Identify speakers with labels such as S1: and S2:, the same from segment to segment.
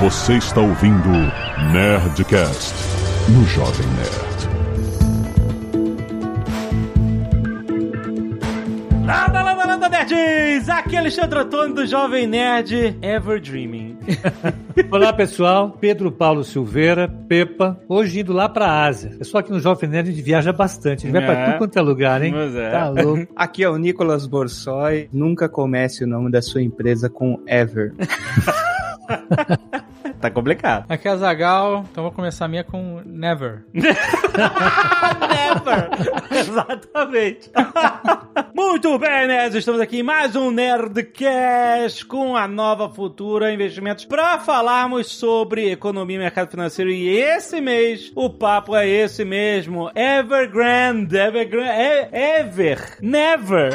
S1: Você está ouvindo Nerdcast no Jovem Nerd.
S2: Landa, landa, landa, nerds! Aqui é Alexandre Antônio do Jovem Nerd Ever Dreaming.
S3: Olá pessoal, Pedro Paulo Silveira, Pepa, hoje indo lá pra Ásia. Pessoal aqui no Jovem Nerd a gente viaja bastante, a gente vai pra
S2: É.
S3: tudo quanto é lugar, hein?
S2: Pois é.
S3: Tá louco.
S4: Aqui é o Nicolas Borsoi. Nunca comece o nome da sua empresa com Ever.
S2: Tá complicado.
S5: Aqui é a Zagal, então vou começar a minha com Never.
S2: Never! Exatamente. Muito bem, nerds. Estamos aqui em mais um Nerdcast com a Nova Futura Investimentos para falarmos sobre economia e mercado financeiro. E esse mês, o papo é esse mesmo. Evergrande. Evergrande. Ever. Never.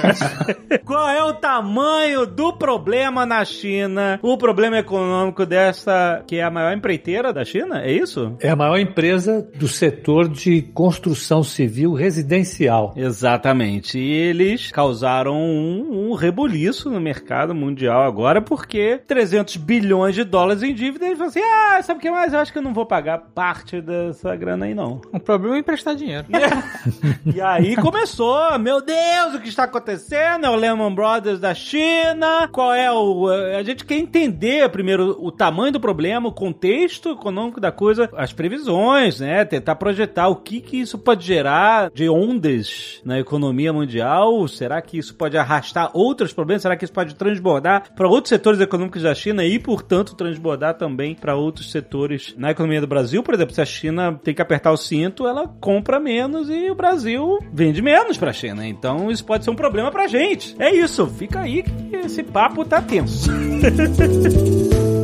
S2: Qual é o tamanho do problema na China? O problema econômico dessa, que é a maior empreiteira da China? É isso?
S3: É a maior empresa do setor de construção civil residencial.
S2: Exatamente. E eles causaram um, um rebuliço no mercado mundial agora, porque 300 bilhões de dólares em dívida, eles falam assim, ah, sabe o que mais? Eu acho que eu não vou pagar parte dessa grana aí, não.
S5: O problema é emprestar dinheiro.
S2: e aí começou, meu Deus, o que está acontecendo? É o Lehman Brothers da China, qual é o... A gente quer entender primeiro o tamanho do problema, o contexto econômico da coisa, as previsões, né? Tentar projetar o que que isso pode gerar de ondas na economia mundial. Será que isso pode arrastar outros problemas? Será que isso pode transbordar para outros setores econômicos da China e, portanto, transbordar também para outros setores na economia do Brasil? Por exemplo, se a China tem que apertar o cinto, ela compra menos e o Brasil vende menos para a China. Então, isso pode ser um problema para a gente. É isso. Fica aí que esse papo tá tenso.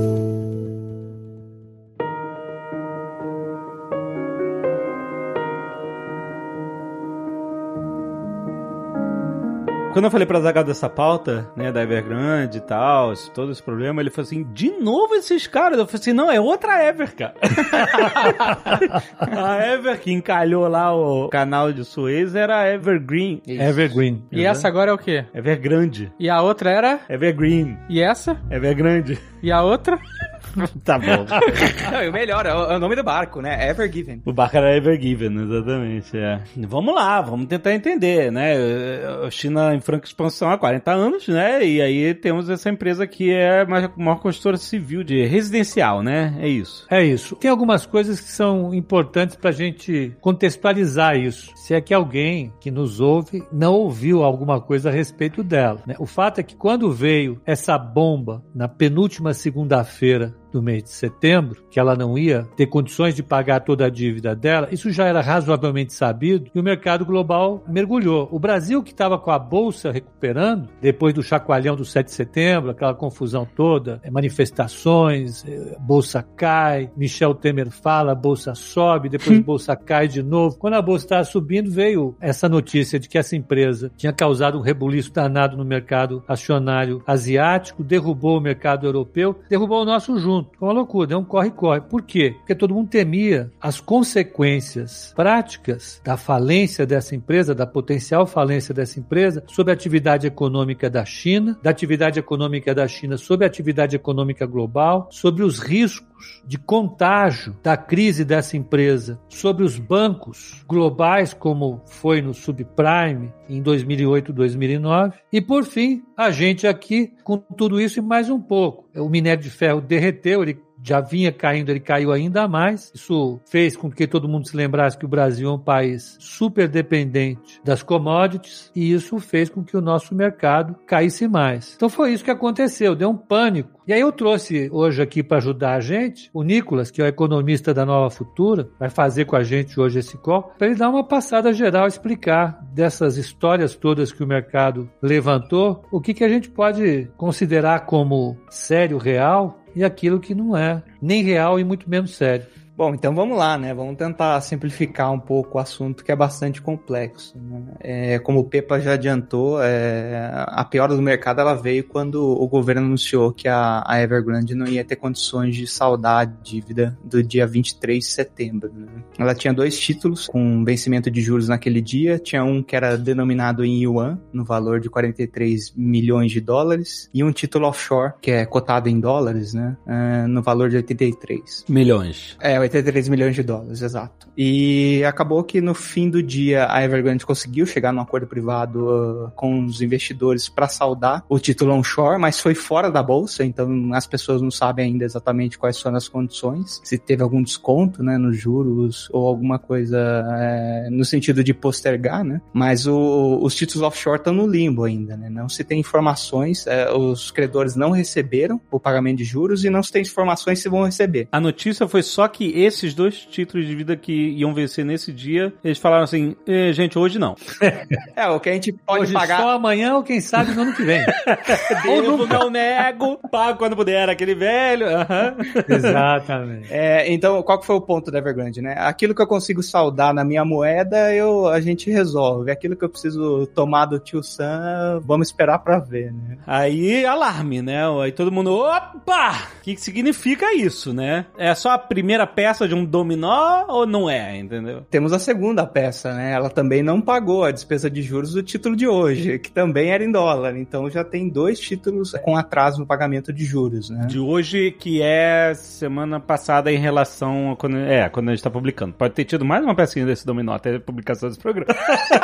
S2: Quando eu falei pra Zagal dessa pauta, né, da Evergrande e tal, todo esse problema, ele falou assim, de novo esses caras? Eu falei assim, não, é outra Ever, cara. a Ever que encalhou lá o canal de Suez era a Evergreen.
S3: Evergreen.
S5: E essa agora é o quê?
S2: Evergrande.
S5: E a outra era?
S2: Evergreen.
S5: E essa?
S2: Evergrande.
S5: E a outra?
S2: tá bom.
S4: Não, e o melhor, é o, é o nome do barco, né? Ever Given.
S2: O barco era Evergiven, exatamente. É. Vamos lá, vamos tentar entender, né? A China em franca expansão há 40 anos, né? E aí temos essa empresa que é a maior construtora civil de residencial, né? É isso.
S3: É isso. Tem algumas coisas que são importantes para a gente contextualizar isso. Se é que alguém que nos ouve não ouviu alguma coisa a respeito dela. né? O fato é que quando veio essa bomba na penúltima segunda-feira do mês de setembro, que ela não ia ter condições de pagar toda a dívida dela, isso já era razoavelmente sabido e o mercado global mergulhou. O Brasil, que estava com a bolsa recuperando, depois do chacoalhão do 7 de setembro, aquela confusão toda, eh, manifestações, eh, bolsa cai, Michel Temer fala, bolsa sobe, depois bolsa cai de novo. Quando a bolsa estava subindo, veio essa notícia de que essa empresa tinha causado um rebuliço danado no mercado acionário asiático, derrubou o mercado europeu, derrubou o nosso junto. Foi uma loucura, deu um corre-corre. Por quê? Porque todo mundo temia as consequências práticas da falência dessa empresa, da potencial falência dessa empresa, sobre a atividade econômica da China, da atividade econômica da China sobre a atividade econômica global, sobre os riscos de contágio da crise dessa empresa sobre os bancos globais, como foi no subprime em 2008, 2009. E por fim, a gente aqui com tudo isso e mais um pouco. O minério de ferro derreteu, ele já vinha caindo, ele caiu ainda mais. Isso fez com que todo mundo se lembrasse que o Brasil é um país super dependente das commodities e isso fez com que o nosso mercado caísse mais. Então foi isso que aconteceu, deu um pânico. E aí eu trouxe hoje aqui para ajudar a gente o Nicolas, que é o economista da Nova Futura, vai fazer com a gente hoje esse call, para ele dar uma passada geral, explicar dessas histórias todas que o mercado levantou, o que, que a gente pode considerar como sério, real e aquilo que não é nem real e muito menos sério.
S4: Bom, então vamos lá, né? Vamos tentar simplificar um pouco o assunto que é bastante complexo. Né? É, como o Pepa já adiantou, é, a piora do mercado ela veio quando o governo anunciou que a, a Evergrande não ia ter condições de saldar a dívida do dia 23 de setembro. Né? Ela tinha dois títulos com vencimento de juros naquele dia. Tinha um que era denominado em yuan, no valor de 43 milhões de dólares, e um título offshore, que é cotado em dólares, né? é, no valor de 83.
S2: Milhões.
S4: É, 83 milhões de dólares, exato. E acabou que no fim do dia a Evergrande conseguiu chegar num acordo privado uh, com os investidores para saldar o título onshore, mas foi fora da bolsa, então as pessoas não sabem ainda exatamente quais foram as condições, se teve algum desconto, né, nos juros ou alguma coisa é, no sentido de postergar, né? Mas o, os títulos offshore estão no limbo ainda, né? Não se tem informações, é, os credores não receberam o pagamento de juros e não se tem informações se vão receber.
S2: A notícia foi só que esses dois títulos de vida que iam vencer nesse dia, eles falaram assim, "Eh, gente, hoje não.
S4: É, o que a gente pode
S3: Hoje
S4: pagar.
S3: só amanhã ou quem sabe no ano que vem.
S2: Devo, não nego, pago quando puder, aquele velho. aham.
S3: Exatamente.
S4: É, então, qual que foi o ponto da Evergrande, né? Aquilo que eu consigo saldar na minha moeda, eu, a gente resolve. Aquilo que eu preciso tomar do tio Sam, vamos esperar pra ver, né?
S2: Aí, alarme, né? Aí todo mundo, opa! O que, que significa isso, né? É só a primeira peça de um dominó ou não é, entendeu?
S4: Temos a segunda peça, né? Ela também não pagou a despesa de juros do título de hoje, que também era em dólar. Então já tem dois títulos com atraso no pagamento de juros, né?
S2: De hoje, que é semana passada em relação a quando, é, quando a gente tá publicando. Pode ter tido mais uma pecinha desse dominó até a publicação desse programa.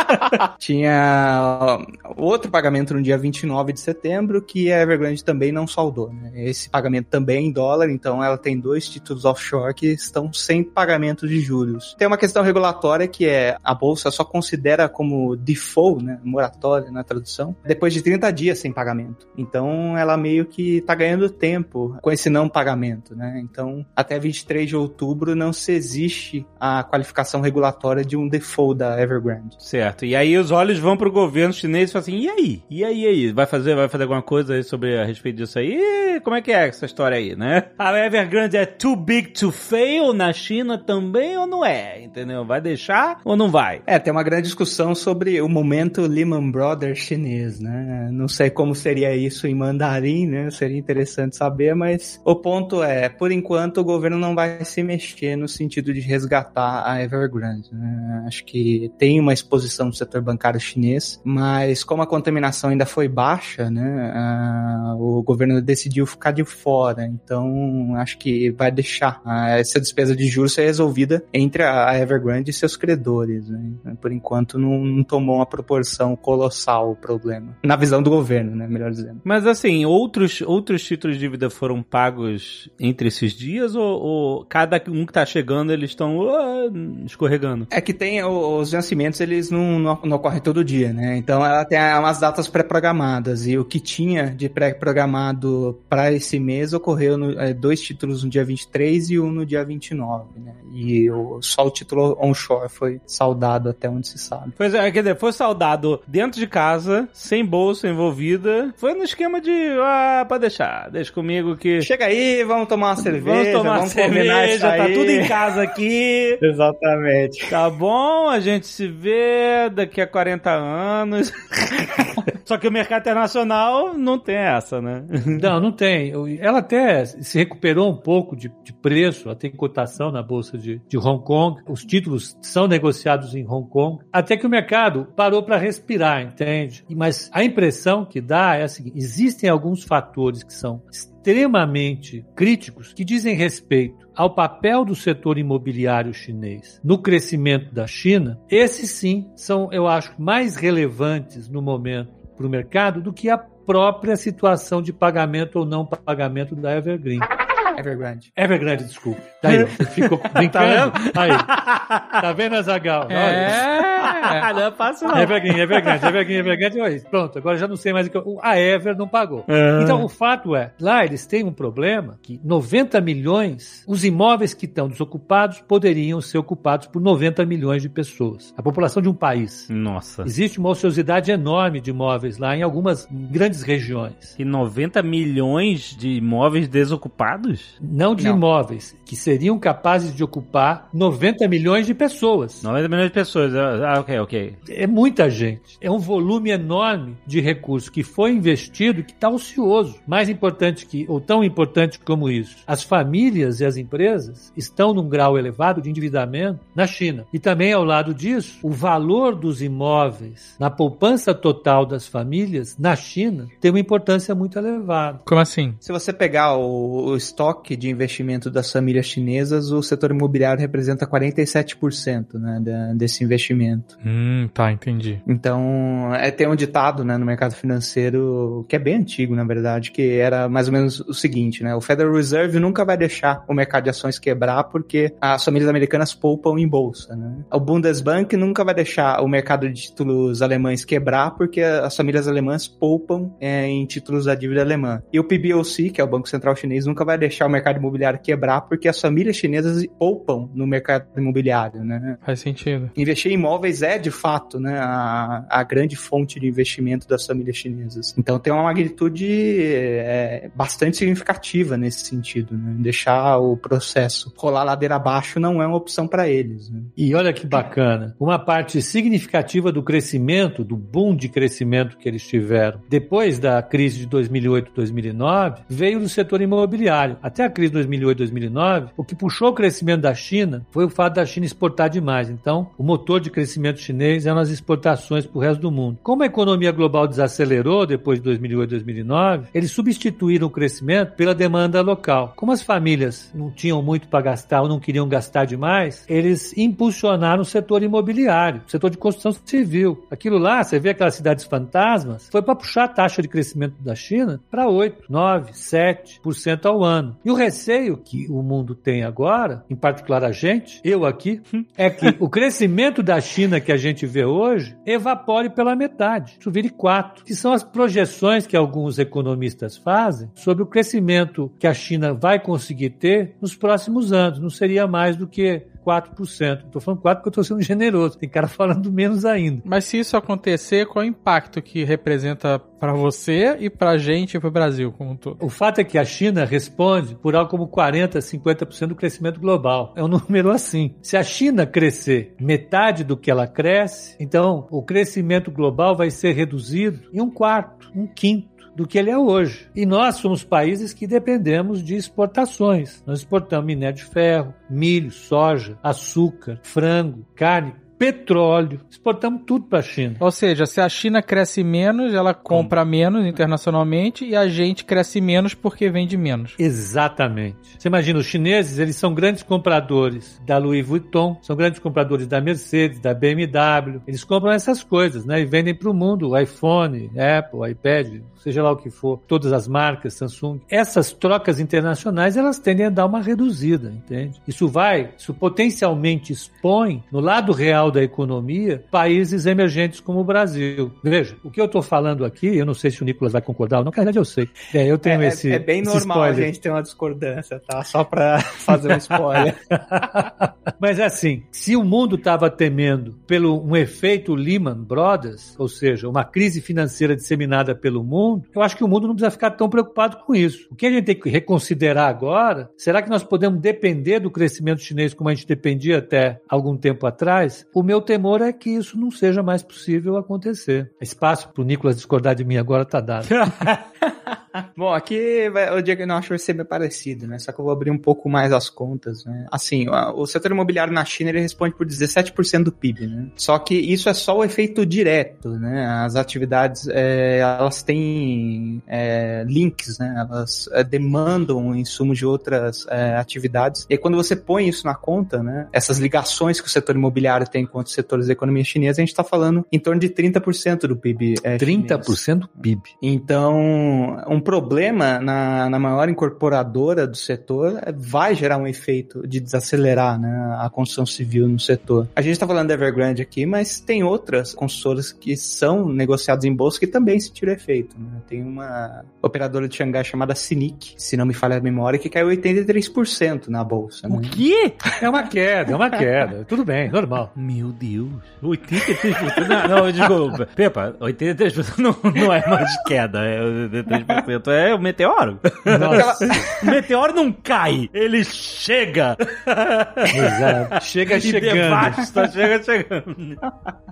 S4: Tinha outro pagamento no dia 29 de setembro que a Evergrande também não saldou. Né? Esse pagamento também é em dólar, então ela tem dois títulos offshore que estão sem pagamento de juros. Tem uma questão regulatória que é a bolsa só considera como default, né, moratória na tradução, depois de 30 dias sem pagamento. Então ela meio que tá ganhando tempo com esse não pagamento, né? Então até 23 de outubro não se existe a qualificação regulatória de um default da Evergrande.
S2: certo. E aí os olhos vão pro governo chinês e falam assim, e aí? E aí, e aí? Vai fazer, vai fazer alguma coisa sobre a respeito disso aí? Como é que é essa história aí, né? A Evergrande é too big to fail na China também ou não é? Entendeu? Vai deixar ou não vai?
S4: É, tem uma grande discussão sobre o momento Lehman Brothers chinês, né? Não sei como seria isso em mandarim, né? Seria interessante saber, mas o ponto é, por enquanto o governo não vai se mexer no sentido de resgatar a Evergrande, né? Acho que tem uma exposição do setor bancário chinês, mas como a contaminação ainda foi baixa, né? ah, o governo decidiu ficar de fora, então acho que vai deixar ah, essa despesa de juros ser resolvida entre a Evergrande e seus credores. Né? Por enquanto não, não tomou uma proporção colossal o problema. Na visão do governo, né? Melhor dizendo.
S2: Mas assim, outros, outros títulos de dívida foram pagos entre esses dias ou, ou cada um que tá chegando eles estão ah, escorregando?
S4: É que tem os vencimentos, eles não, não, não ocorrem todo dia, né? Então ela tem umas datas pré-programadas. E o que tinha de pré-programado para esse mês ocorreu no, é, dois títulos no dia 23 e um no dia 29, né? E o, só o título onshore foi saudado até onde se sabe.
S2: Pois é, quer dizer, foi saudado dentro de casa, sem bolsa envolvida. Foi no esquema de, ah, pode deixar, deixa comigo que.
S4: Chega aí, vamos tomar uma cerveja,
S2: Vamos tomar
S4: vamos
S2: cerveja, tá
S4: aí.
S2: tudo em casa aqui.
S4: Exatamente.
S2: Tá bom, a gente se vê daqui a 40 anos. Só que o mercado internacional não tem essa, né?
S3: Não, não tem. Ela até se recuperou um pouco de, de preço, ela tem cotação na Bolsa de, de Hong Kong, os títulos são negociados em Hong Kong, até que o mercado parou para respirar, entende? Mas a impressão que dá é a seguinte: existem alguns fatores que são extremamente críticos que dizem respeito ao papel do setor imobiliário chinês no crescimento da China. Esses sim são, eu acho, mais relevantes no momento para o mercado do que a própria situação de pagamento ou não pagamento da Evergreen.
S4: Evergrande.
S3: Evergrande, desculpa. Tá aí, ó. ficou brincando. Aí. Tá vendo, Azagal?
S5: É.
S2: Ah, não é fácil não.
S3: Evergreen, Evergrande, Evergreen, Evergrande. olha, Pronto, agora já não sei mais o que. eu- A Ever não pagou.
S2: É.
S3: Então, o fato é, lá eles têm um problema que 90 milhões, os imóveis que estão desocupados poderiam ser ocupados por 90 milhões de pessoas. A população de um país.
S2: Nossa.
S3: Existe uma ociosidade enorme de imóveis lá em algumas grandes regiões.
S2: E 90 milhões de imóveis desocupados?
S3: Não de
S4: Não.
S3: imóveis, que seriam capazes de ocupar 90 milhões de pessoas.
S2: 90 milhões de pessoas. Ah, ok, ok.
S3: É muita gente. É um volume enorme de recursos que foi investido e que está ocioso. Mais importante que, ou tão importante como isso, as famílias e as empresas estão num grau elevado de endividamento na China. E também, ao lado disso, o valor dos imóveis na poupança total das famílias na China tem uma importância muito elevada.
S5: Como assim?
S4: Se você pegar o, o estoque de investimento das famílias chinesas, o setor imobiliário representa 47% né, da- desse investimento.
S5: Hum, tá, entendi.
S4: Então, é, tem um ditado né, no mercado financeiro que é bem antigo, na verdade, que era mais ou menos o seguinte, né? O Federal Reserve nunca vai deixar o mercado de ações quebrar porque as famílias americanas poupam em bolsa, né? O Bundesbank nunca vai deixar o mercado de títulos alemães quebrar porque as famílias alemãs poupam é, em títulos da dívida alemã. E o PBOC, que é o Banco Central Chinês, nunca vai deixar o mercado imobiliário quebrar porque as famílias chinesas poupam no mercado imobiliário, né?
S5: Faz sentido.
S4: Investir em imóveis é, de fato, né, a, a grande fonte de investimento das famílias chinesas. Então tem uma magnitude é, bastante significativa nesse sentido. Né? Deixar o processo rolar ladeira abaixo não é uma opção para eles. Né?
S3: E olha que bacana, uma parte significativa do crescimento, do boom de crescimento que eles tiveram depois da crise de 2008, 2009, veio do setor imobiliário. Até a crise de 2008, 2009, o que puxou o crescimento da China foi o fato da China exportar demais. Então, o motor de crescimento chinês eram as exportações para o resto do mundo. Como a economia global desacelerou depois de 2008, 2009, eles substituíram o crescimento pela demanda local. Como as famílias não tinham muito para gastar ou não queriam gastar demais, eles impulsionaram o setor imobiliário, o setor de construção civil. Aquilo lá, você vê aquelas cidades fantasmas, foi para puxar a taxa de crescimento da China para 8, 9, 7% ao ano. E o receio que o mundo tem agora, em particular a gente, eu aqui, é que o crescimento da China que a gente vê hoje evapore pela metade, isso vire 4, que são as projeções que alguns economistas fazem sobre o crescimento que a China vai conseguir ter nos próximos anos. Não seria mais do que 4%. Estou falando 4 porque eu estou sendo generoso. Tem cara falando menos ainda.
S5: Mas se isso acontecer, qual é o impacto que representa pra você e pra gente e pro Brasil como um todo?
S3: O fato é que a China responde por algo como 40, 50% do crescimento global. É um número assim. Se a China crescer metade do que ela cresce, então o crescimento global vai ser reduzido em um quarto, um quinto do que ele é hoje. E nós somos países que dependemos de exportações. Nós exportamos minério de ferro, milho, soja, açúcar, frango, carne, petróleo. Exportamos tudo para a China.
S5: Ou seja, se a China cresce menos, ela compra menos internacionalmente e a gente cresce menos porque vende menos.
S3: Exatamente. Você imagina, os chineses, eles são grandes compradores da Louis Vuitton, são grandes compradores da Mercedes, da BMW. Eles compram essas coisas, né? E vendem para o mundo, o iPhone, Apple, iPad, seja lá o que for, todas as marcas, Samsung. Essas trocas internacionais, elas tendem a dar uma reduzida, entende? Isso vai, isso potencialmente expõe, no lado real da economia, países emergentes como o Brasil. Veja, o que eu estou falando aqui, eu não sei se o Nicolas vai concordar ou não, na verdade eu sei. É, eu tenho
S4: É,
S3: esse
S4: é bem
S3: esse
S4: normal a
S3: spoiler.
S4: gente ter uma discordância, tá? Só pra fazer um spoiler.
S3: Mas é assim, se o mundo estava temendo pelo um efeito Lehman Brothers, ou seja, uma crise financeira disseminada pelo mundo, eu acho que o mundo não precisa ficar tão preocupado com isso. O que a gente tem que reconsiderar agora, será que nós podemos depender do crescimento chinês como a gente dependia até algum tempo atrás? O meu temor é que isso não seja mais possível acontecer. Espaço para o Nicolas discordar de mim agora está dado.
S4: Bom, aqui o diagnóstico vai ser bem parecido, né? Só que eu vou abrir um pouco mais as contas, né? Assim, o setor imobiliário na China, ele responde por 17% do PIB, né? Só que isso é só o efeito direto, né? As atividades, é, elas têm é, links, né? Elas é, demandam insumos de outras é, atividades. E aí, quando você põe isso na conta, né? Essas ligações que o setor imobiliário tem com outros setores da economia chinesa, a gente está falando em torno de 30% do PIB é, chinês.
S3: 30% do PIB.
S4: Então, um problema na, na maior incorporadora do setor é, vai gerar um efeito de desacelerar né, a construção civil no setor. A gente está falando da Evergrande aqui, mas tem outras construtoras que são negociadas em bolsa que também sentiram efeito. Né? Tem uma operadora de Xangai chamada Sinic, se não me falha a memória, que caiu 83% na bolsa.
S2: O
S4: né?
S2: quê?
S3: É uma queda, é uma queda. Tudo bem, normal.
S2: Meu Deus. 83%. Não, não, desculpa. Pepa, 83% não, não é mais queda. É, 83% é o meteoro. O meteoro não cai, ele chega.
S3: exato. Chega
S2: E
S3: chegando.
S2: devasta, chega chegando.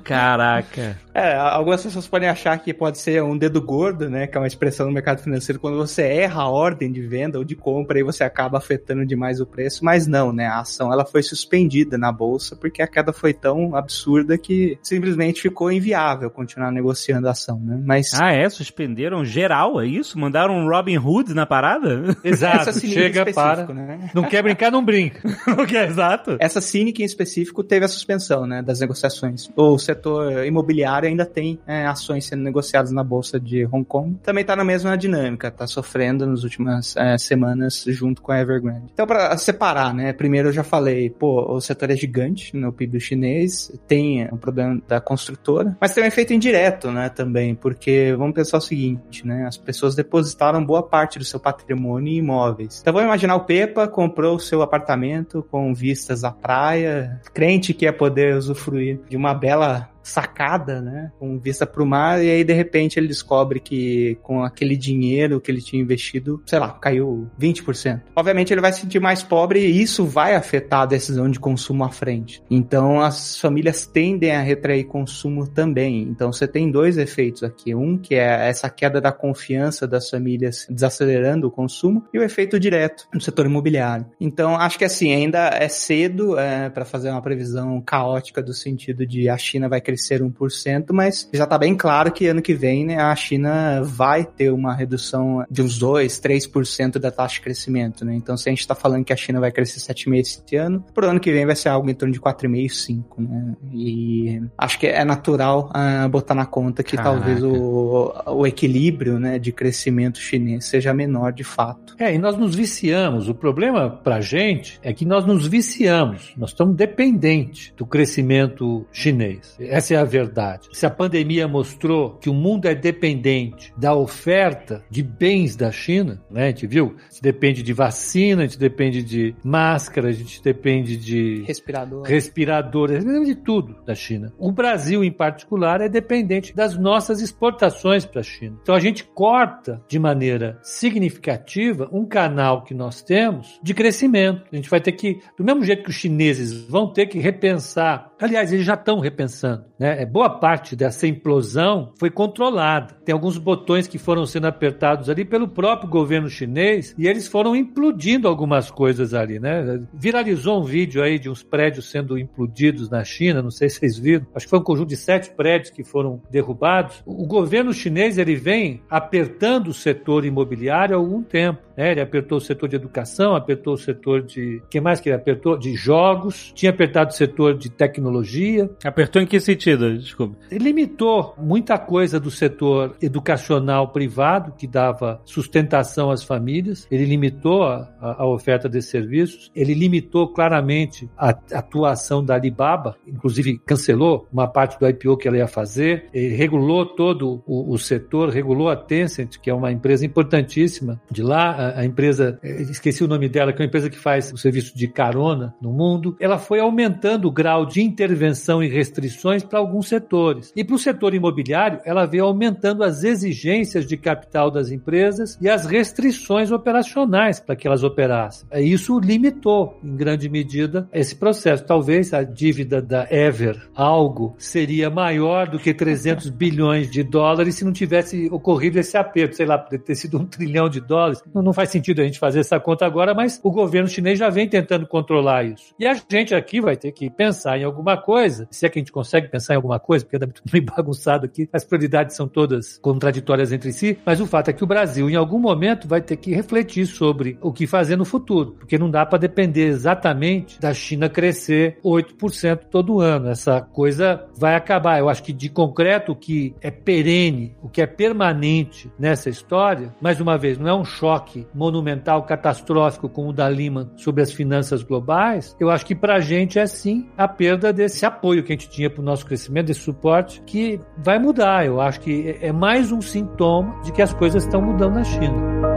S2: Caraca.
S4: É, algumas pessoas podem achar que pode ser um dedo gordo, né? Que é uma expressão no mercado financeiro, quando você erra a ordem de venda ou de compra, aí você acaba afetando demais o preço, mas não, né? A ação ela foi suspendida na bolsa porque a queda foi tão absurda que simplesmente ficou inviável continuar negociando a ação, né? Mas
S2: Ah, é? Suspenderam geral, é isso? Mandaram um Robin Hood na parada?
S3: Exato. Chega,
S4: específico,
S3: para.
S4: né?
S3: Não quer brincar, não brinca.
S2: o que é exato?
S4: Essa Cynic em específico teve a suspensão né, das negociações. O setor imobiliário ainda tem é, ações sendo negociadas na bolsa de Hong Kong. Também está na mesma dinâmica, está sofrendo nas últimas é, semanas junto com a Evergrande. Então, para separar, né? Primeiro eu já falei, pô, o setor é gigante no PIB chinês, tem o problema da construtora, mas tem um efeito indireto, né? Também, porque vamos pensar o seguinte, né? As pessoas depositaram boa parte do seu patrimônio em imóveis. Então vamos imaginar o Pepa comprou o seu apartamento com vistas à praia, crente que ia poder usufruir de uma bela sacada, né, com vista pro mar, e aí de repente ele descobre que com aquele dinheiro que ele tinha investido, sei lá, caiu 20%. Obviamente ele vai se sentir mais pobre e isso vai afetar a decisão de consumo à frente. Então as famílias tendem a retrair consumo também. Então você tem dois efeitos aqui, um que é essa queda da confiança das famílias desacelerando o consumo e o efeito direto no setor imobiliário. Então acho que assim ainda é cedo é, para fazer uma previsão caótica do sentido de a China vai crescer 1%, mas já está bem claro que ano que vem né, a China vai ter uma redução de uns 2, 3% da taxa de crescimento. Né? Então, se a gente está falando que a China vai crescer 7,5% esse ano, pro ano que vem vai ser algo em torno de 4,5%, 5%. Né? E acho que é natural uh, botar na conta que
S2: Caraca.
S4: talvez o, o equilíbrio né, de crescimento chinês seja menor de fato.
S3: É, e nós nos viciamos. O problema pra gente é que nós nos viciamos. Nós estamos dependentes do crescimento chinês. Essa é a verdade. Se a pandemia mostrou que o mundo é dependente da oferta de bens da China, né? A gente viu? A gente depende de vacina, a gente depende de máscara, a gente depende de
S4: Respirador.
S3: respirador, depende de tudo da China. O Brasil, em particular, é dependente das nossas exportações para a China. Então a gente corta de maneira significativa um canal que nós temos de crescimento. A gente vai ter que, do mesmo jeito que os chineses vão ter que repensar, aliás, eles já estão repensando, né? É, Boa parte dessa implosão foi controlada. Tem alguns botões que foram sendo apertados ali pelo próprio governo chinês e eles foram implodindo algumas coisas ali, né? Viralizou um vídeo aí de uns prédios sendo implodidos na China, não sei se vocês viram. Acho que foi um conjunto de sete prédios que foram derrubados. O governo chinês ele vem apertando o setor imobiliário há algum tempo. Né? Ele apertou o setor de educação, apertou o setor de. que mais que ele apertou? De jogos, tinha apertado o setor de tecnologia.
S2: Apertou em que sentido? Desculpa.
S3: Ele limitou muita coisa do setor educacional privado, que dava sustentação às famílias, ele limitou a, a- oferta desses serviços, ele limitou claramente a atuação da Alibaba, inclusive cancelou uma parte do IPO que ela ia fazer, ele regulou todo o, o setor, regulou a Tencent, que é uma empresa importantíssima de lá, a, a empresa, eh, esqueci o nome dela, que é uma empresa que faz o serviço de carona no mundo, ela foi aumentando o grau de intervenção e restrições para alguns setores. E para o setor imobiliário, ela veio aumentando as exigências de capital das empresas e as restrições operacionais para que elas operassem. Isso limitou, em grande medida, esse processo. Talvez a dívida da Ever, algo, seria maior do que 300 bilhões de dólares se não tivesse ocorrido esse aperto. Sei lá, poderia ter sido um trilhão de dólares. Não faz sentido a gente fazer essa conta agora, mas o governo chinês já vem tentando controlar isso. E a gente aqui vai ter que pensar em alguma coisa, se é que a gente consegue pensar pensar em alguma coisa, porque é muito meio bagunçado aqui, as prioridades são todas contraditórias entre si, mas o fato é que o Brasil, em algum momento, vai ter que refletir sobre o que fazer no futuro, porque não dá para depender exatamente da China crescer 8% todo ano. Essa coisa vai acabar. Eu acho que de concreto, o que é perene, o que é permanente nessa história, mais uma vez, não é um choque monumental, catastrófico como o da Lehman sobre as finanças globais. Eu acho que para a gente é sim a perda desse apoio que a gente tinha para o nosso crescimento, desse suporte, que vai mudar. Eu acho que é mais um sintoma de que as coisas estão mudando na China.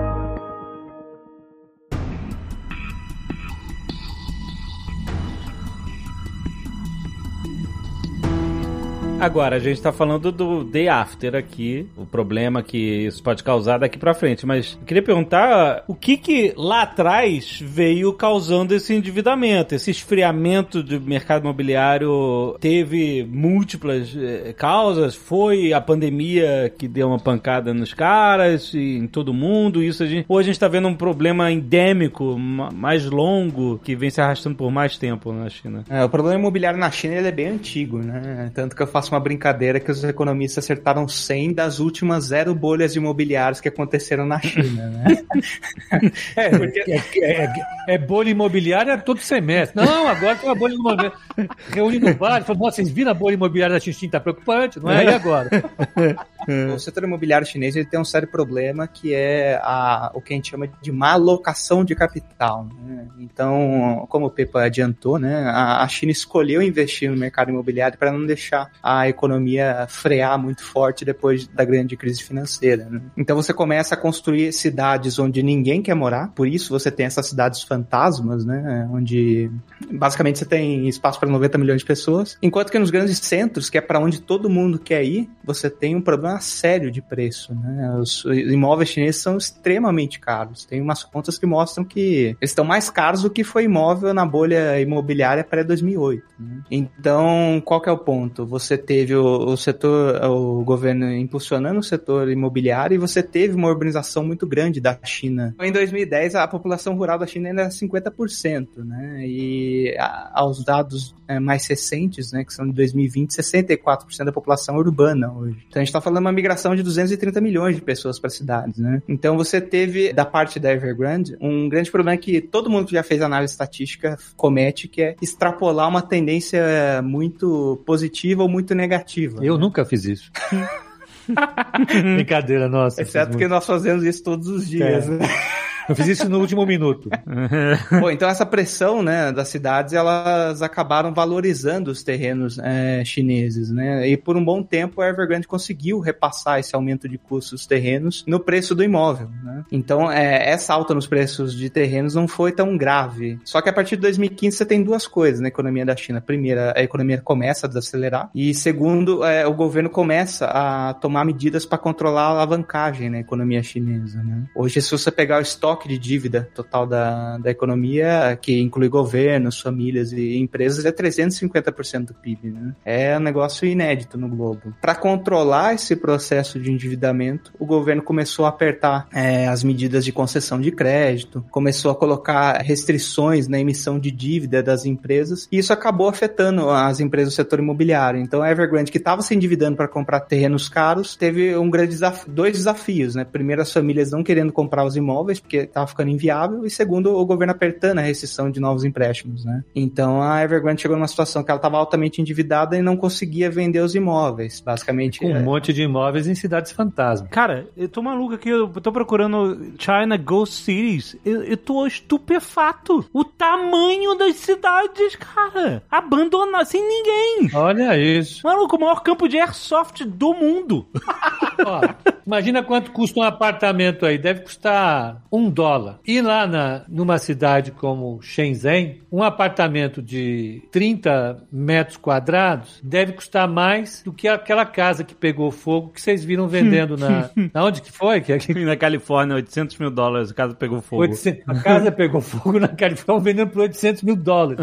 S2: Agora, a gente tá falando do day after aqui, o problema que isso pode causar daqui pra frente, mas eu queria perguntar o que que lá atrás veio causando esse endividamento, esse esfriamento do mercado imobiliário teve múltiplas eh, causas, foi a pandemia que deu uma pancada nos caras e em todo mundo, isso a gente, ou a gente tá vendo um problema endêmico mais longo que vem se arrastando por mais tempo na China?
S4: É, o problema imobiliário na China é bem antigo, né? Tanto que eu faço faço uma brincadeira que os economistas acertaram 100 das últimas zero bolhas imobiliárias que aconteceram na China, né?
S3: é, porque... é, é, é, bolha imobiliária todo semestre. Não, agora tem uma bolha imobiliária. Bar, fala, nossa, vocês viram a bolha imobiliária da Xinjiang? Tá preocupante, não é? E agora?
S4: o setor imobiliário chinês ele tem um sério problema que é a, o que a gente chama de má alocação de capital. Né? Então, como o Pepa adiantou, né, a, a China escolheu investir no mercado imobiliário para não deixar a a economia frear muito forte depois da grande crise financeira. Né? Então você começa a construir cidades onde ninguém quer morar, por isso você tem essas cidades fantasmas, né? Onde basicamente você tem espaço para 90 milhões de pessoas, enquanto que nos grandes centros, que é para onde todo mundo quer ir, você tem um problema sério de preço. Né? Os imóveis chineses são extremamente caros. Tem umas contas que mostram que eles estão mais caros do que foi imóvel na bolha imobiliária pré-2008. Né? Então, qual que é o ponto? Você teve o, o, setor, o governo impulsionando o setor imobiliário e você teve uma urbanização muito grande da China. Em 2010, a população rural da China ainda era 50%, né? E a, aos dados é, mais recentes, né, que são de 2020, 64% da população urbana hoje. Então a gente está falando de uma migração de 230 milhões de pessoas para cidades, né? Então você teve, da parte da Evergrande, um grande problema que todo mundo que já fez análise estatística comete, que é extrapolar uma tendência muito positiva ou muito negativa.
S3: Eu né? nunca fiz isso. Brincadeira, nossa.
S4: Exceto que nós fazemos isso todos os dias, é. né?
S3: Eu fiz isso no último minuto.
S4: Bom, então essa pressão, né, das cidades, elas acabaram valorizando os terrenos é, chineses, né? E por um bom tempo a Evergrande conseguiu repassar esse aumento de custos dos terrenos no preço do imóvel, né? Então, é, essa alta nos preços de terrenos não foi tão grave. Só que a partir de 2015 você tem duas coisas na economia da China. Primeira, a economia começa a desacelerar e segundo, é, o governo começa a tomar medidas para controlar a alavancagem na economia chinesa, né? Hoje, se você pegar o estoque estoque de dívida total da, da economia, que inclui governos, famílias e empresas, é 350% do PIB. Né? É um negócio inédito no globo. Para controlar esse processo de endividamento, o governo começou a apertar é, as medidas de concessão de crédito, começou a colocar restrições na emissão de dívida das empresas, e isso acabou afetando as empresas do setor imobiliário. Então, a Evergrande, que estava se endividando para comprar terrenos caros, teve um grande dois desafios. Né? Primeiro, as famílias não querendo comprar os imóveis, porque estava ficando inviável, e segundo, o governo apertando a restrição de novos empréstimos, né? Então a Evergrande chegou numa situação que ela estava altamente endividada e não conseguia vender os imóveis, basicamente.
S3: Com um é... monte de imóveis em cidades fantasma.
S2: Cara, eu tô maluco aqui, eu tô procurando China Ghost Cities, eu, eu tô estupefato. O tamanho das cidades, cara, abandonadas, sem ninguém.
S3: Olha isso.
S2: Maluco, o maior campo de airsoft do mundo.
S3: Ó, imagina quanto custa um apartamento aí, deve custar um dólar. E lá na, numa cidade como Shenzhen, um apartamento de 30 metros quadrados deve custar mais do que aquela casa que pegou fogo que vocês viram vendendo na. na onde que foi? Que,
S2: na Califórnia, 800 mil dólares, a casa pegou fogo.
S3: 800, a casa pegou fogo na Califórnia vendendo por 800 mil dólares.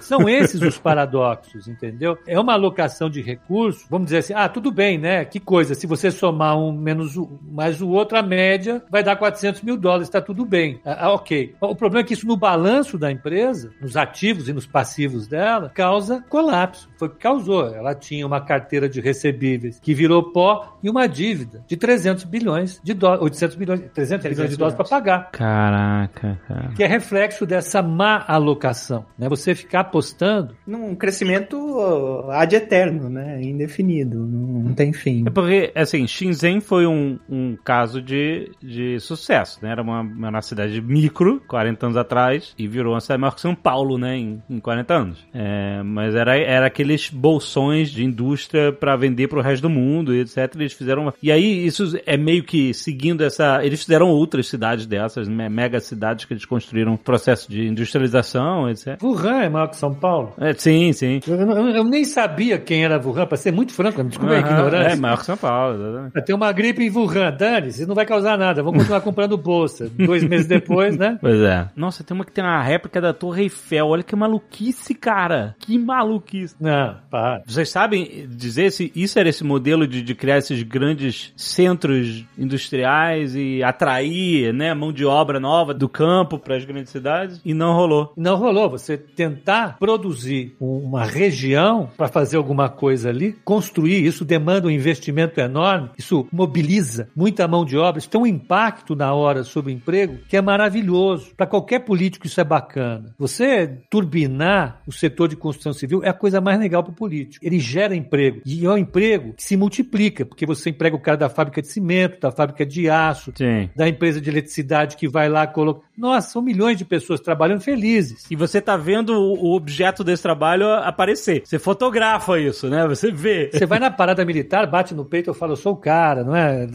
S3: São esses os paradoxos, entendeu? É uma alocação de recursos, vamos dizer assim, ah, tudo bem, né? Que coisa, se você somar um menos menos o, mais o outro, a média vai dar 400 mil dólares, está tudo bem. Ah, ah, ok. O problema é que isso no balanço da empresa, nos ativos e nos passivos dela, causa colapso. Foi o que causou. Ela tinha uma carteira de recebíveis que virou pó e uma dívida de 300 bilhões de dólares, 800 bilhões, 300, 300 bilhões de dólares para pagar.
S5: Caraca, cara.
S3: Que é reflexo dessa má alocação, né? Você ficar apostando
S4: num crescimento ad eterno, né? Indefinido, não, tem fim.
S2: É porque, assim, Shenzhen foi um, um caso de, de sucesso, né? Era uma, uma cidade micro, 40 anos atrás, e virou uma cidade maior que São Paulo, né? Em, em 40 anos. É, mas era, era aqueles bolsões de indústria para vender para o resto do mundo etc. Eles fizeram uma... E aí, isso é meio que seguindo essa... Eles fizeram outras cidades dessas, mega cidades que eles construíram um processo de industrialização, etc.
S3: Wuhan é maior que São Paulo?
S2: É, sim, sim.
S3: Eu, eu, eu nem sabia quem era Wuhan, para ser muito franco, desculpa uhum, a ignorância.
S2: É maior que São Paulo. Exatamente.
S3: Tem uma gripe em Wuhan, Dani, isso não vai causar nada, vamos continuar comprando bolsa. Dois meses depois, né?
S2: Pois é. Nossa, tem uma que tem uma réplica da Torre Eiffel, olha que maluquice, cara. Que maluquice.
S3: Não, para.
S2: Vocês sabem dizer se isso era esse modelo de, de criar esses grandes centros industriais e atrair, né, mão de obra nova do campo para as grandes cidades? E não rolou.
S3: Não rolou. Você tentar produzir uma região para fazer alguma coisa ali, construir, isso demanda um investimento enorme, isso mobiliza muita mão de obra, isso tem um impacto na hora sobre o emprego que é maravilhoso. Para qualquer político isso é bacana. Você turbinar o setor de construção civil é a coisa mais legal para o político. Ele gera emprego. E é um emprego que se multiplica, porque você emprega o cara da fábrica de cimento, da fábrica de aço,
S2: Sim.
S3: da empresa de eletricidade que vai lá colocar. Nossa, são milhões de pessoas trabalhando felizes.
S2: E você tá vendo o objeto desse trabalho aparecer. Você fotografa isso, né? Você vê.
S3: Você vai na parada militar, bate no peito, eu falo, eu sou o cara, não é?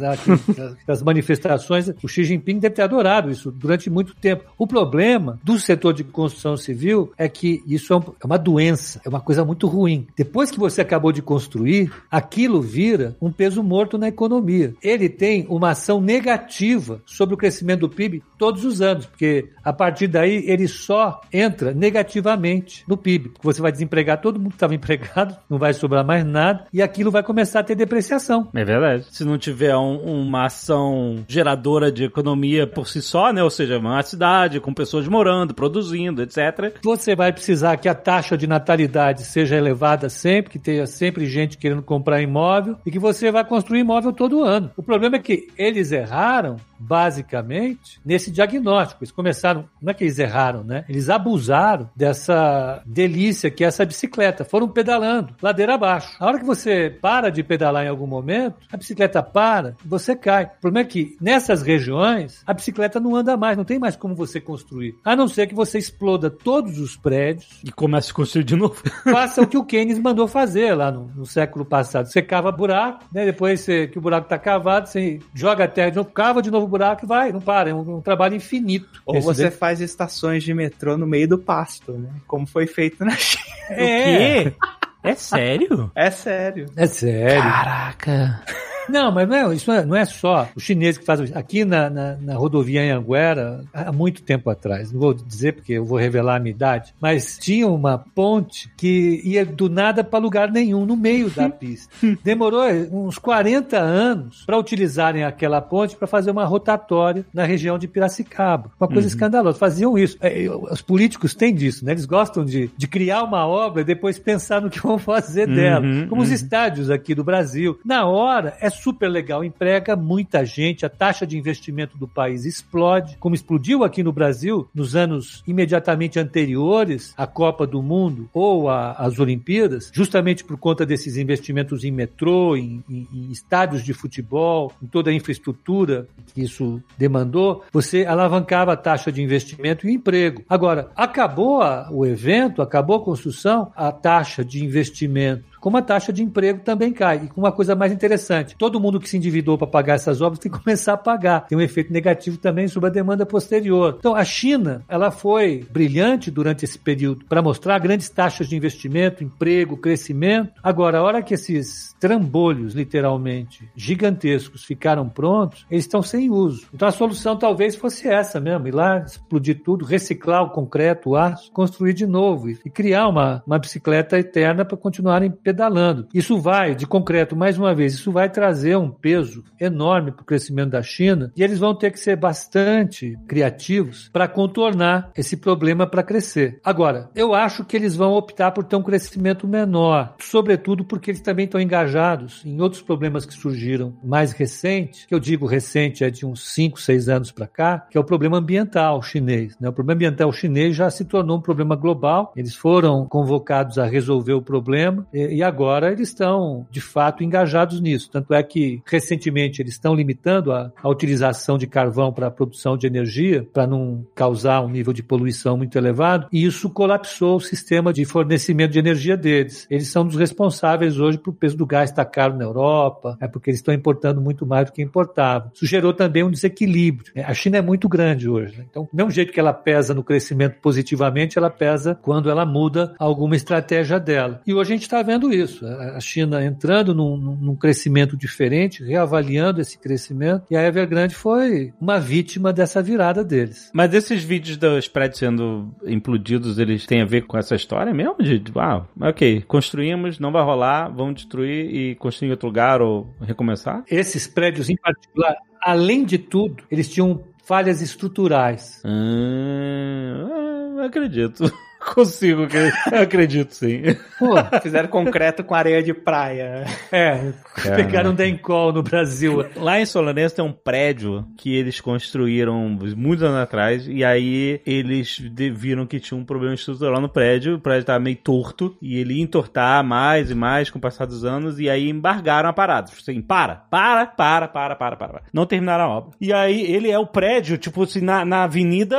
S3: Das manifestações. O Xi Jinping deve ter adorado isso durante muito tempo. O problema do setor de construção civil é que isso é, é uma doença, é uma coisa muito ruim. Depois que você acabou de construir, aquilo vira um peso morto na economia. Ele tem uma ação negativa sobre o crescimento do PIB todos os anos, porque a partir daí ele só entra negativamente no PIB. Você vai desempregar todo mundo que estava empregado, não vai sobrar mais nada, e aquilo vai começar a ter depreciação.
S2: É verdade. Se não tiver um, uma ação geradora de economia por si só, né? Ou seja, uma cidade com pessoas morando, produzindo, etc.
S3: Você vai precisar que a taxa de natalidade seja elevada sempre, que tenha sempre gente querendo comprar imóvel e que você vai construir imóvel todo ano. O problema é que eles erraram basicamente, nesse diagnóstico. Eles começaram, não é que eles erraram, né? Eles abusaram dessa delícia que é essa bicicleta. Foram pedalando, ladeira abaixo. A hora que você para de pedalar em algum momento, a bicicleta para, você cai. O problema é que nessas regiões, a bicicleta não anda mais, não tem mais como você construir. A não ser que você exploda todos os prédios.
S2: E comece a construir de novo.
S3: Faça o que o Keynes mandou fazer lá no, no século passado. Você cava buraco, né? Depois você, que o buraco está cavado, você joga a terra de novo, cava de novo buraco e vai, não para. É um, um trabalho infinito.
S4: Ou Esse você faz estações de metrô no meio do pasto, né? Como foi feito na China.
S2: É. O quê? É sério?
S4: É sério.
S3: É sério.
S2: Caraca.
S3: Não, mas não é, isso não é, não é só o chinês que faz isso. Aqui na, na, na, rodovia em Anguera, há muito tempo atrás, não vou dizer porque eu vou revelar a minha idade, mas tinha uma ponte que ia do nada para lugar nenhum, no meio da pista. Demorou uns 40 anos para utilizarem aquela ponte para fazer uma rotatória na região de Piracicaba. Uma coisa uhum. escandalosa. Faziam isso. É, os políticos têm disso, né? Eles gostam de, de criar uma obra e depois pensar no que vão fazer uhum, dela. Como uhum. os estádios aqui do Brasil. Na hora, é super legal, emprega muita gente, a taxa de investimento do país explode, como explodiu aqui no Brasil nos anos imediatamente anteriores à Copa do Mundo ou às Olimpíadas, justamente por conta desses investimentos em metrô, em, em, em estádios de futebol, em toda a infraestrutura que isso demandou, você alavancava a taxa de investimento e emprego. Agora, acabou a, o evento, acabou a construção, a taxa de investimento como a taxa de emprego também cai. E com uma coisa mais interessante, todo mundo que se endividou para pagar essas obras tem que começar a pagar. Tem um efeito negativo também sobre a demanda posterior. Então, a China, ela foi brilhante durante esse período para mostrar grandes taxas de investimento, emprego, crescimento. Agora, a hora que esses trambolhos, literalmente, gigantescos ficaram prontos, eles estão sem uso. Então, a solução talvez fosse essa mesmo, ir lá, explodir tudo, reciclar o concreto, o aço, construir de novo e criar uma, uma bicicleta eterna para continuarem pedalando pedalando. Isso vai, de concreto, mais uma vez, isso vai trazer um peso enorme para o crescimento da China e eles vão ter que ser bastante criativos para contornar esse problema para crescer. Agora, eu acho que eles vão optar por ter um crescimento menor, sobretudo porque eles também estão engajados em outros problemas que surgiram mais recentes, que eu digo recente é de uns 5, 6 anos para cá, que é o problema ambiental chinês. Né? O problema ambiental chinês já se tornou um problema global, eles foram convocados a resolver o problema e, e agora eles estão, de fato, engajados nisso. Tanto é que, recentemente, eles estão limitando a, a utilização de carvão para a produção de energia, para não causar um nível de poluição muito elevado, e isso colapsou o sistema de fornecimento de energia deles. Eles são dos responsáveis hoje por o peso do gás estar caro na Europa, é porque eles estão importando muito mais do que importavam. Isso gerou também um desequilíbrio. A China é muito grande hoje, né? então, do mesmo jeito que ela pesa no crescimento positivamente, ela pesa quando ela muda alguma estratégia dela. E hoje a gente está vendo isso. A China entrando num, num crescimento diferente, reavaliando esse crescimento, e a Evergrande foi uma vítima dessa virada deles.
S2: Mas esses vídeos dos prédios sendo implodidos, eles têm a ver com essa história mesmo? De, ah, ok, construímos, não vai rolar, vamos destruir e construir em outro lugar ou recomeçar?
S3: Esses prédios em particular, além de tudo, eles tinham falhas estruturais.
S2: Hum, acredito. Consigo, eu acredito sim.
S4: Pô, fizeram concreto com areia de praia.
S3: É, pegaram um Dencol no Brasil.
S2: Lá em Solanense tem um prédio que eles construíram muitos anos atrás e aí eles viram que tinha um problema estrutural no prédio, o prédio estava meio torto e ele ia entortar mais e mais com o passar dos anos e aí embargaram a parada. Assim, para, para, para, para, para, para. Não terminaram a obra. E aí ele é o prédio, tipo assim, na, na avenida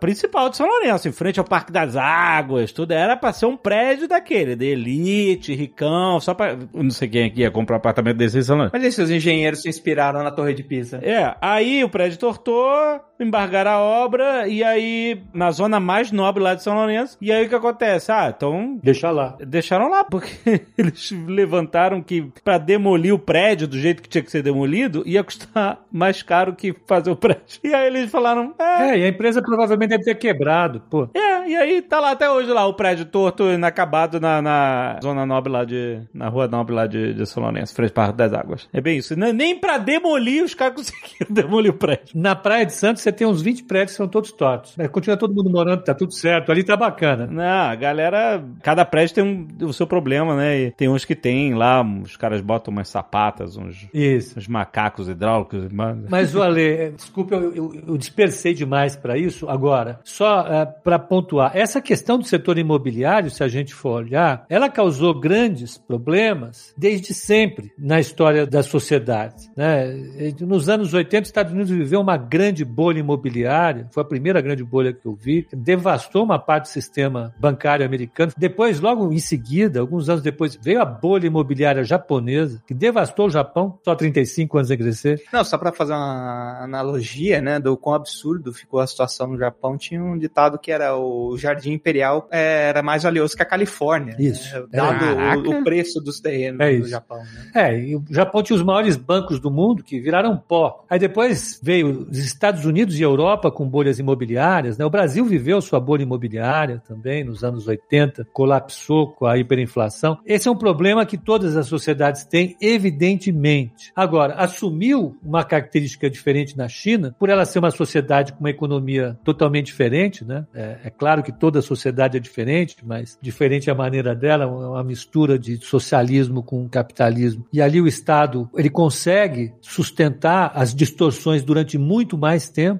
S2: principal de São Lourenço, em frente ao Parque das águas, tudo. Era pra ser um prédio daquele, de elite, ricão, só pra. Não sei quem aqui ia comprar um apartamento desse salão.
S4: Mas esses engenheiros se inspiraram na Torre de Pisa.
S2: É, aí o prédio tortou, embargaram a obra, e aí, na zona mais nobre lá de São Lourenço, e aí o que acontece? Ah, então.
S3: Deixa lá.
S2: Deixaram lá, porque eles levantaram que pra demolir o prédio do jeito que tinha que ser demolido, ia custar mais caro que fazer o prédio. E aí eles falaram.
S3: É, é e a empresa provavelmente deve ter quebrado, pô.
S2: É, e aí tá lá até hoje lá, o prédio torto, inacabado na, na zona nobre lá de. na rua nobre lá de, de Solonense, frente Parque das Águas. É bem isso. Nem pra demolir os caras conseguiram demolir o prédio.
S3: Na Praia de Santos você tem uns 20 prédios que são todos tortos. Continua todo mundo morando, tá tudo certo. Ali tá bacana.
S2: Não, a galera. Cada prédio tem um, o seu problema, né? E tem uns que tem lá, os caras botam umas sapatas, uns,
S3: isso.
S2: uns macacos hidráulicos.
S3: Mas o Ale, desculpa, eu, eu, eu dispersei demais para isso. Agora, só uh, para pontuar, essa essa questão do setor imobiliário, se a gente for olhar, ela causou grandes problemas desde sempre na história das sociedades. Né? Nos anos 80, os Estados Unidos viveu uma grande bolha imobiliária, foi a primeira grande bolha que eu vi, devastou uma parte do sistema bancário americano. Depois, logo em seguida, alguns anos depois, veio a bolha imobiliária japonesa, que devastou o Japão, só 35 anos a crescer.
S4: Não, só para fazer uma analogia, né, do quão absurdo ficou a situação no Japão, tinha um ditado que era o jardim imperial é, era mais valioso que a Califórnia.
S3: Isso.
S4: Né? Dado o, o, preço dos terrenos
S3: é
S4: do Japão. Né?
S3: É, e o Japão tinha os maiores bancos do mundo que viraram pó. Aí depois veio os Estados Unidos e Europa com bolhas imobiliárias. Né? O Brasil viveu sua bolha imobiliária também nos anos 80, colapsou com a hiperinflação. Esse é um problema que todas as sociedades têm, evidentemente. Agora, assumiu uma característica diferente na China, por ela ser uma sociedade com uma economia totalmente diferente, né? É, é claro que toda sociedade é diferente, mas diferente a maneira dela, uma mistura de socialismo com capitalismo. E ali o Estado, ele consegue sustentar as distorções durante muito mais tempo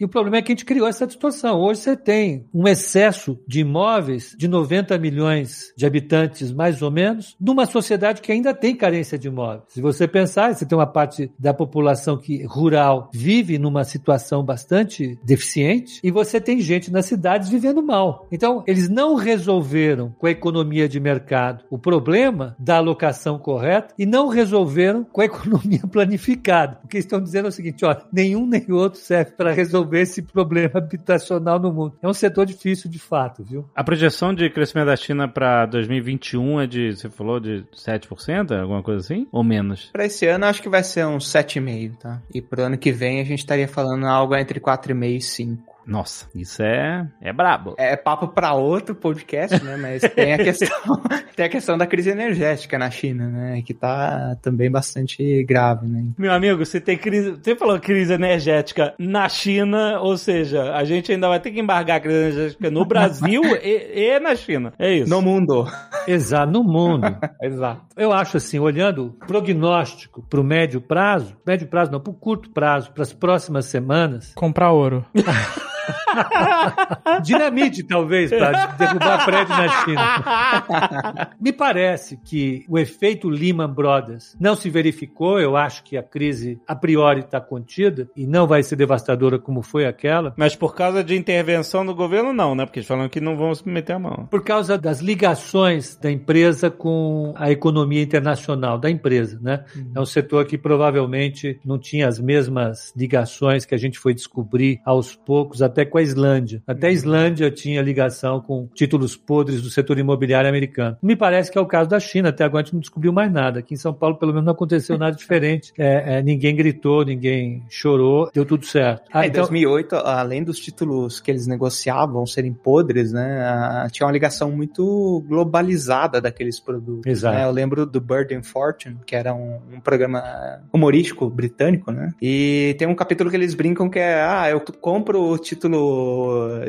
S3: e o problema é que a gente criou essa distorção. Hoje você tem um excesso de imóveis de 90 milhões de habitantes, mais ou menos, numa sociedade que ainda tem carência de imóveis. Se você pensar, você tem uma parte da população que rural vive numa situação bastante deficiente e você tem gente nas cidades vivendo mal. Então, eles não resolveram com a economia de mercado o problema da alocação correta e não resolveram com a economia planificada. O que estão dizendo é o seguinte, ó, nenhum nem outro serve para resolver resolver esse problema habitacional no mundo. É um setor difícil de fato, viu?
S2: A projeção de crescimento da China para 2021 é de, você falou, de 7%, alguma coisa assim? Ou menos?
S4: Para esse ano, acho que vai ser uns 7,5%, tá? E pro ano que vem, a gente estaria falando algo entre 4,5% e 5%.
S2: Nossa, isso é, é brabo.
S4: É papo para outro podcast, né? Mas tem a questão, tem a questão da crise energética na China, né? Que tá também bastante grave, né?
S2: Meu amigo, você tem crise. Você falou crise energética na China, ou seja, a gente ainda vai ter que embargar a crise energética no Brasil e, e na China. É isso.
S4: No mundo.
S3: Exato, no mundo.
S4: Exato.
S3: Eu acho assim, olhando prognóstico para o médio prazo, médio prazo não, para o curto prazo, para as próximas semanas,
S5: Comprar ouro.
S3: dinamite talvez para derrubar prédio na China. Me parece que o efeito Lehman Brothers não se verificou. Eu acho que a crise a priori está contida e não vai ser devastadora como foi aquela.
S2: Mas por causa de intervenção do governo, não, né? Porque eles falam que não vão se meter a mão.
S3: Por causa das ligações da empresa com a economia internacional da empresa, né? É um setor que provavelmente não tinha as mesmas ligações que a gente foi descobrir aos poucos, até com a Islândia. Até a Islândia tinha ligação com títulos podres do setor imobiliário americano. Me parece que é o caso da China, até agora a gente não descobriu mais nada. Aqui em São Paulo, pelo menos, não aconteceu nada diferente. É, é, ninguém gritou, ninguém chorou, deu tudo certo.
S4: Ah,
S3: Ah,
S4: em 2008, além dos títulos que eles negociavam serem podres, né, tinha uma ligação muito globalizada daqueles produtos.
S3: Exato.
S4: né? Eu lembro do Bird and Fortune, que era um, um programa humorístico britânico, né? E tem um capítulo que eles brincam que é, ah, eu compro o título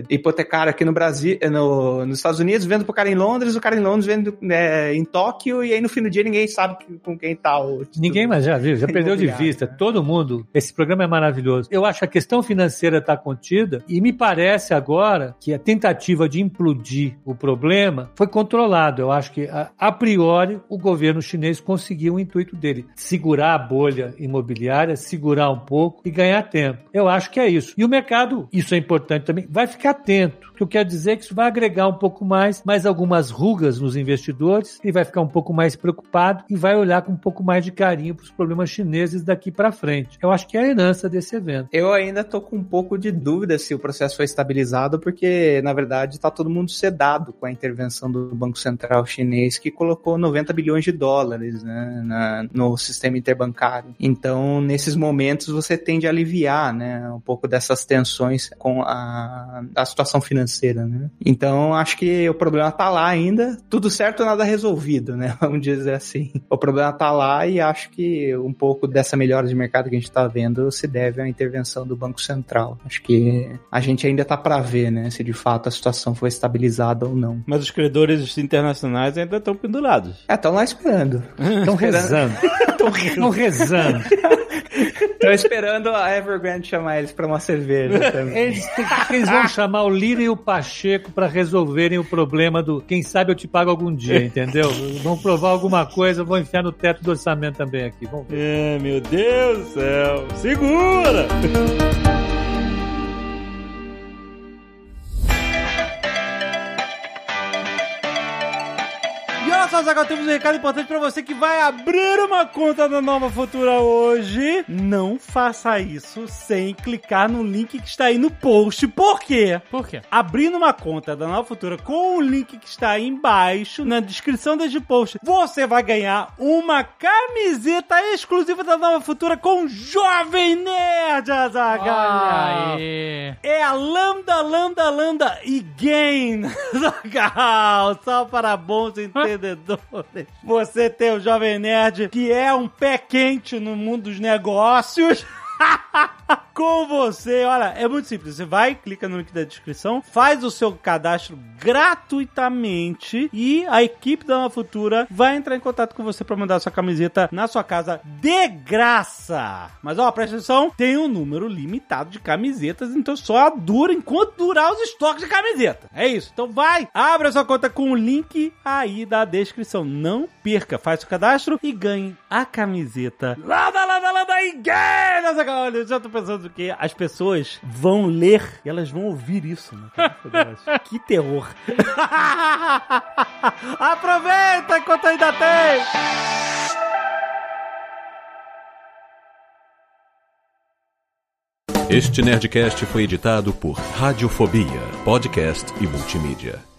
S4: hipotecário aqui no Brasil, eh, no, nos Estados Unidos, vendo pro cara em Londres, o cara em Londres vendo né, em Tóquio, e aí no fim do dia ninguém sabe com quem tá o título.
S3: Ninguém mais já viu, já perdeu de vista.
S4: né?
S3: Todo mundo. Esse programa é maravilhoso. Eu acho que a questão financeira está contida e me parece agora que a tentativa de implodir o problema foi controlado. Eu acho que, a, a priori, o governo chinês conseguiu o intuito dele: segurar a bolha imobiliária, segurar um pouco e ganhar tempo. Eu acho que é isso. E o mercado, isso é importante também, vai ficar atento. O que eu quero dizer é que isso vai agregar um pouco mais, mais algumas rugas nos investidores e vai ficar um pouco mais preocupado e vai olhar com um pouco mais de carinho para os problemas chineses daqui para frente. Eu acho que é a herança desse evento.
S4: Eu ainda tô com um pouco de dúvida se o processo foi estabilizado, porque, na verdade, tá todo mundo sedado com a intervenção do Banco Central chinês, que colocou 90 bilhões de dólares né, na- no sistema interbancário. Então, nesses momentos, você tende a aliviar né, um pouco dessas tensões com a, a situação financeira. Né? Então, acho que o problema tá lá ainda. Tudo certo, nada resolvido, né? Vamos dizer assim. O problema tá lá e acho que um pouco dessa melhora de mercado que a gente tá vendo se deve à intervenção do Banco Central. Acho que a gente ainda tá para ver, né, se de fato a situação foi estabilizada ou não.
S2: Mas os credores internacionais ainda estão pendurados.
S4: É, estão lá esperando.
S3: Estão rezando. Estão rezando.
S4: Estão esperando a Evergrande chamar eles para uma cerveja também.
S3: Eles, eles vão chamar o Lira e o Pacheco para resolverem o problema do quem sabe eu te pago algum dia, entendeu? Vão provar alguma coisa, vou enfiar no teto do orçamento também aqui. Vamos ver.
S2: É, meu Deus do céu. Segura! Zagal, temos um recado importante pra você que vai abrir uma conta da Nova Futura hoje. Não faça isso sem clicar no link que está aí no post. Por quê?
S5: Por quê?
S2: abrindo uma conta da Nova Futura com o link que está aí embaixo na descrição deste post, você vai ganhar uma camiseta exclusiva da Nova Futura com Jovem Nerd, Azaghal. É a Lambda, Lambda, Lambda e Gain, Azaghal. Só para bons entendedores. Você tem o Jovem Nerd, que é um pé quente no mundo dos negócios. Com você, olha, é muito simples. Você vai, clica no link da descrição, faz o seu cadastro gratuitamente e a equipe da Nova Futura vai entrar em contato com você para mandar sua camiseta na sua casa de graça. Mas ó, presta atenção, tem um número limitado de camisetas, então só dura enquanto durar os estoques de camiseta. É isso. Então vai, abre a sua conta com o link aí da descrição. Não perca, faz o cadastro e ganhe a camiseta lá da lá da lá da Igueira. Olha, eu já tô pensando que as pessoas vão ler e elas vão ouvir isso. Né? que terror. Aproveita enquanto ainda tem.
S1: Este Nerdcast foi editado por Radiofobia, podcast e multimídia.